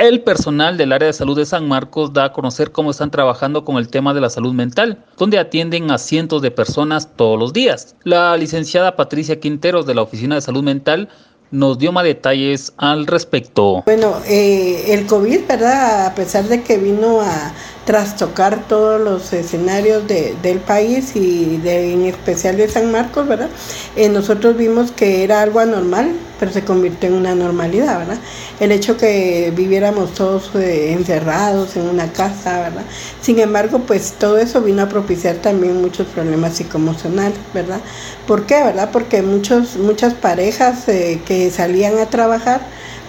El personal del área de salud de San Marcos da a conocer cómo están trabajando con el tema de la salud mental, donde atienden a cientos de personas todos los días. La licenciada Patricia Quinteros de la Oficina de Salud Mental nos dio más detalles al respecto. Bueno, eh, el COVID, ¿verdad? A pesar de que vino a trastocar todos los escenarios de, del país y de, en especial de San Marcos, ¿verdad? Eh, nosotros vimos que era algo anormal, pero se convirtió en una normalidad, ¿verdad? El hecho que viviéramos todos eh, encerrados en una casa, ¿verdad? Sin embargo, pues todo eso vino a propiciar también muchos problemas psicoemocionales, ¿verdad? ¿Por qué, verdad? Porque muchos, muchas parejas eh, que salían a trabajar,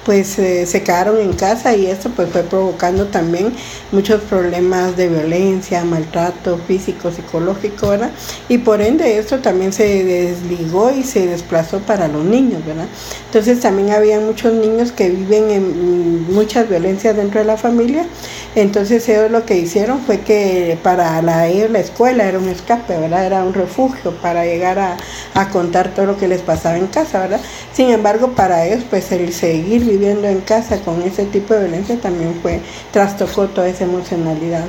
pues eh, se quedaron en casa y esto pues fue provocando también muchos problemas de violencia, maltrato físico, psicológico, ¿verdad? Y por ende esto también se desligó y se desplazó para los niños, ¿verdad? Entonces también había muchos niños que viven en muchas violencias dentro de la familia, entonces ellos lo que hicieron fue que para la, la escuela era un escape, ¿verdad? Era un refugio para llegar a, a contar todo lo que les pasaba en casa, ¿verdad? Sin embargo, para ellos pues el seguir viviendo en casa con ese tipo de violencia también fue, trastocó toda esa emocionalidad.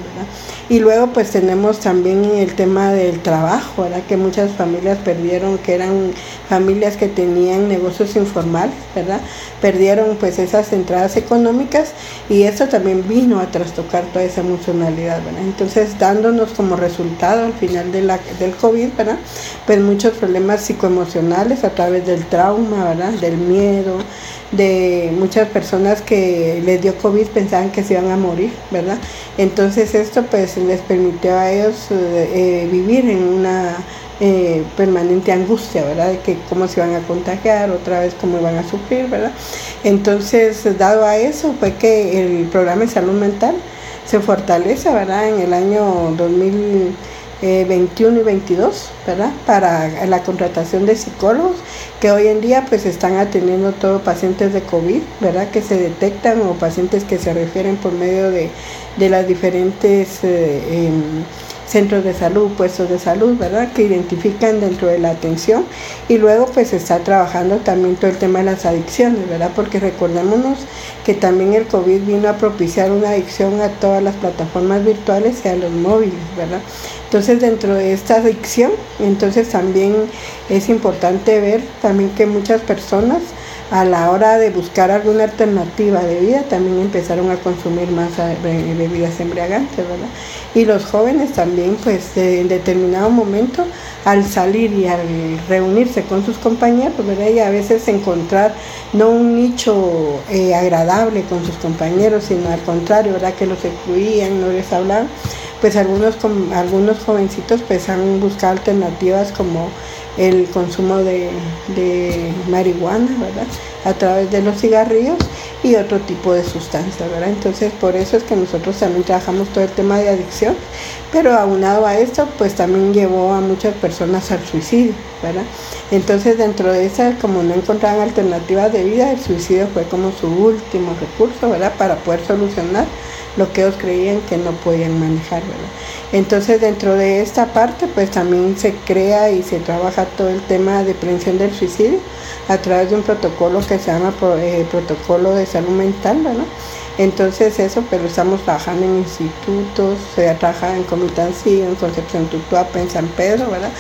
Y luego pues tenemos también el tema del trabajo, ¿verdad? Que muchas familias perdieron, que eran familias que tenían negocios informales, ¿verdad? Perdieron pues esas entradas económicas y eso también vino a trastocar toda esa emocionalidad, ¿verdad? Entonces dándonos como resultado al final de del COVID, ¿verdad? Pues muchos problemas psicoemocionales a través del trauma, ¿verdad? Del miedo, de muchas personas que les dio COVID pensaban que se iban a morir, ¿verdad? Entonces esto pues les permitió a ellos eh, eh, vivir en una eh, permanente angustia, ¿verdad? De que cómo se iban a contagiar, otra vez cómo iban a sufrir, ¿verdad? Entonces, dado a eso, fue que el programa de salud mental se fortalece, ¿verdad? En el año 2000 21 eh, y 22, ¿verdad? Para la contratación de psicólogos que hoy en día pues están atendiendo todos pacientes de COVID, ¿verdad? Que se detectan o pacientes que se refieren por medio de, de las diferentes eh, em, centros de salud, puestos de salud, ¿verdad? Que identifican dentro de la atención y luego pues está trabajando también todo el tema de las adicciones, ¿verdad? Porque recordémonos que también el COVID vino a propiciar una adicción a todas las plataformas virtuales y a los móviles, ¿verdad? Entonces dentro de esta adicción, entonces también es importante ver también que muchas personas a la hora de buscar alguna alternativa de vida también empezaron a consumir más eh, bebidas embriagantes, ¿verdad? Y los jóvenes también, pues en determinado momento, al salir y al reunirse con sus compañeros, ¿verdad? Y a veces encontrar no un nicho eh, agradable con sus compañeros, sino al contrario, ¿verdad? Que los excluían, no les hablaban, pues algunos, algunos jovencitos pues han buscado alternativas como el consumo de, marihuana, ¿verdad? A través de los cigarrillos y otro tipo de sustancias, ¿verdad? Entonces, por eso es que nosotros también trabajamos todo el tema de adicción, pero aunado a esto, pues también llevó a muchas personas al suicidio, ¿verdad? Entonces, dentro de esa, como no encontraban alternativas de vida, el suicidio fue como su último recurso, ¿verdad? Para poder solucionar lo que ellos creían que no podían manejar, ¿verdad? Entonces dentro de esta parte pues también se crea y se trabaja todo el tema de prevención del suicidio a través de un protocolo que se llama eh, protocolo de salud mental, ¿verdad? Entonces eso, pero estamos trabajando en institutos, se trabaja en Comitancillo, en Concepción Tutuapa, en San Pedro, ¿verdad?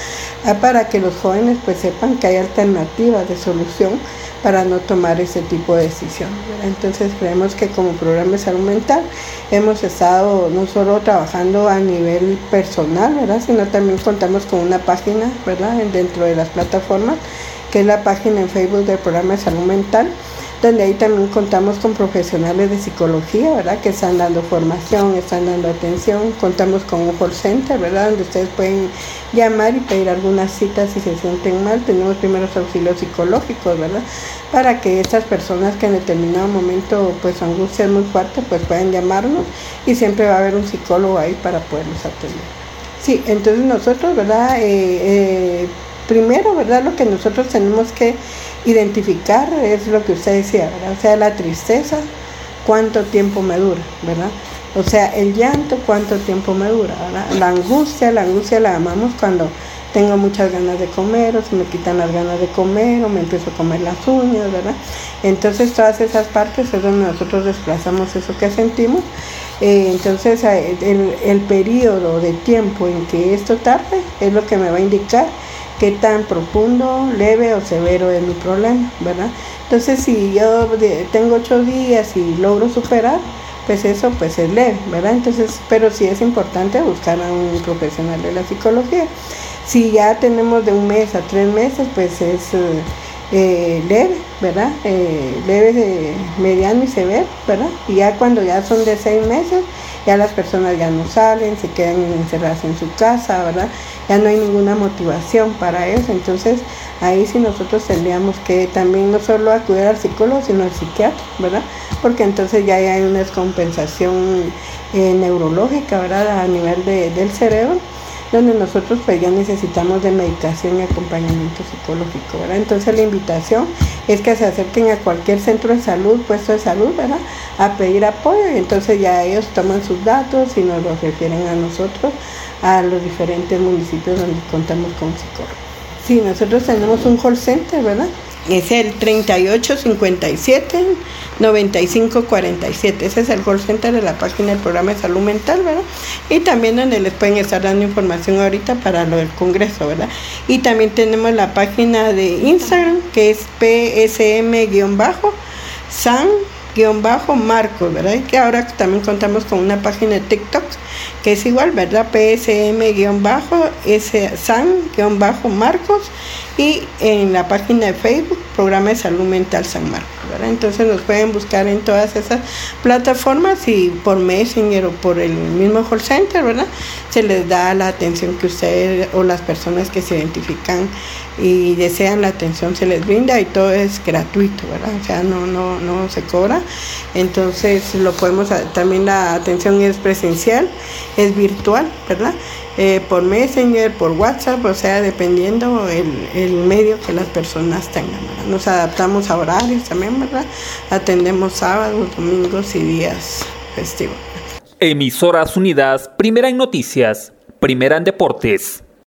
Ah, para que los jóvenes pues sepan que hay alternativas de solución para no tomar ese tipo de decisiones. Entonces creemos que como programa de salud mental hemos estado no solo trabajando a nivel personal, ¿verdad? sino también contamos con una página ¿verdad? dentro de las plataformas, que es la página en Facebook del programa de salud mental donde ahí también contamos con profesionales de psicología, ¿verdad? Que están dando formación, están dando atención, contamos con un call center, ¿verdad? Donde ustedes pueden llamar y pedir algunas citas si se sienten mal, tenemos primeros auxilios psicológicos, ¿verdad? Para que estas personas que en determinado momento pues angustia es muy fuerte, pues puedan llamarnos y siempre va a haber un psicólogo ahí para poderlos atender. Sí, entonces nosotros, ¿verdad? Eh, eh, primero, ¿verdad? Lo que nosotros tenemos que identificar es lo que usted decía, ¿verdad? O sea, la tristeza, cuánto tiempo me dura, ¿verdad? O sea, el llanto, cuánto tiempo me dura, ¿verdad? La angustia, la angustia la amamos cuando tengo muchas ganas de comer o se me quitan las ganas de comer o me empiezo a comer las uñas, ¿verdad? Entonces todas esas partes es donde nosotros desplazamos eso que sentimos. Eh, entonces el, el periodo de tiempo en que esto tarde es lo que me va a indicar qué tan profundo, leve o severo es mi problema, ¿verdad? Entonces, si yo tengo ocho días y logro superar, pues eso pues es leve, ¿verdad? Entonces, pero sí es importante buscar a un profesional de la psicología. Si ya tenemos de un mes a tres meses, pues es eh, eh, leve, ¿verdad? Eh, leve, mediano y severo, ¿verdad? Y ya cuando ya son de seis meses, ya las personas ya no salen, se quedan encerradas en su casa, ¿verdad? Ya no hay ninguna motivación para eso. Entonces, ahí sí nosotros tendríamos que también no solo acudir al psicólogo, sino al psiquiatra, ¿verdad? Porque entonces ya hay una descompensación eh, neurológica, ¿verdad? A nivel del cerebro donde nosotros pues ya necesitamos de medicación y acompañamiento psicológico, ¿verdad? Entonces la invitación es que se acerquen a cualquier centro de salud, puesto de salud, ¿verdad? A pedir apoyo y entonces ya ellos toman sus datos y nos los refieren a nosotros, a los diferentes municipios donde contamos con psicólogos. Sí, nosotros tenemos un call center, ¿verdad? Es el 3857 9547. Ese es el call center de la página del programa de salud mental, ¿verdad? Y también donde les pueden estar dando información ahorita para lo del congreso, ¿verdad? Y también tenemos la página de Instagram que es psm-san-marcos, ¿verdad? Y que ahora también contamos con una página de TikTok que es igual, ¿verdad? PSM-san-marcos y en la página de Facebook, Programa de Salud Mental San Marcos, ¿verdad? Entonces nos pueden buscar en todas esas plataformas y por Messenger o por el mismo call center, ¿verdad? Se les da la atención que ustedes o las personas que se identifican y desean la atención se les brinda y todo es gratuito, ¿verdad? O sea, no, no, no se cobra. Entonces lo podemos, también la atención es presencial, es virtual, ¿verdad? Eh, por Messenger, por WhatsApp, o sea, dependiendo el, medio que las personas tengan. Nos adaptamos a horarios también, ¿verdad? Atendemos sábados, domingos y días festivos. Emisoras Unidas, primera en noticias, primera en deportes.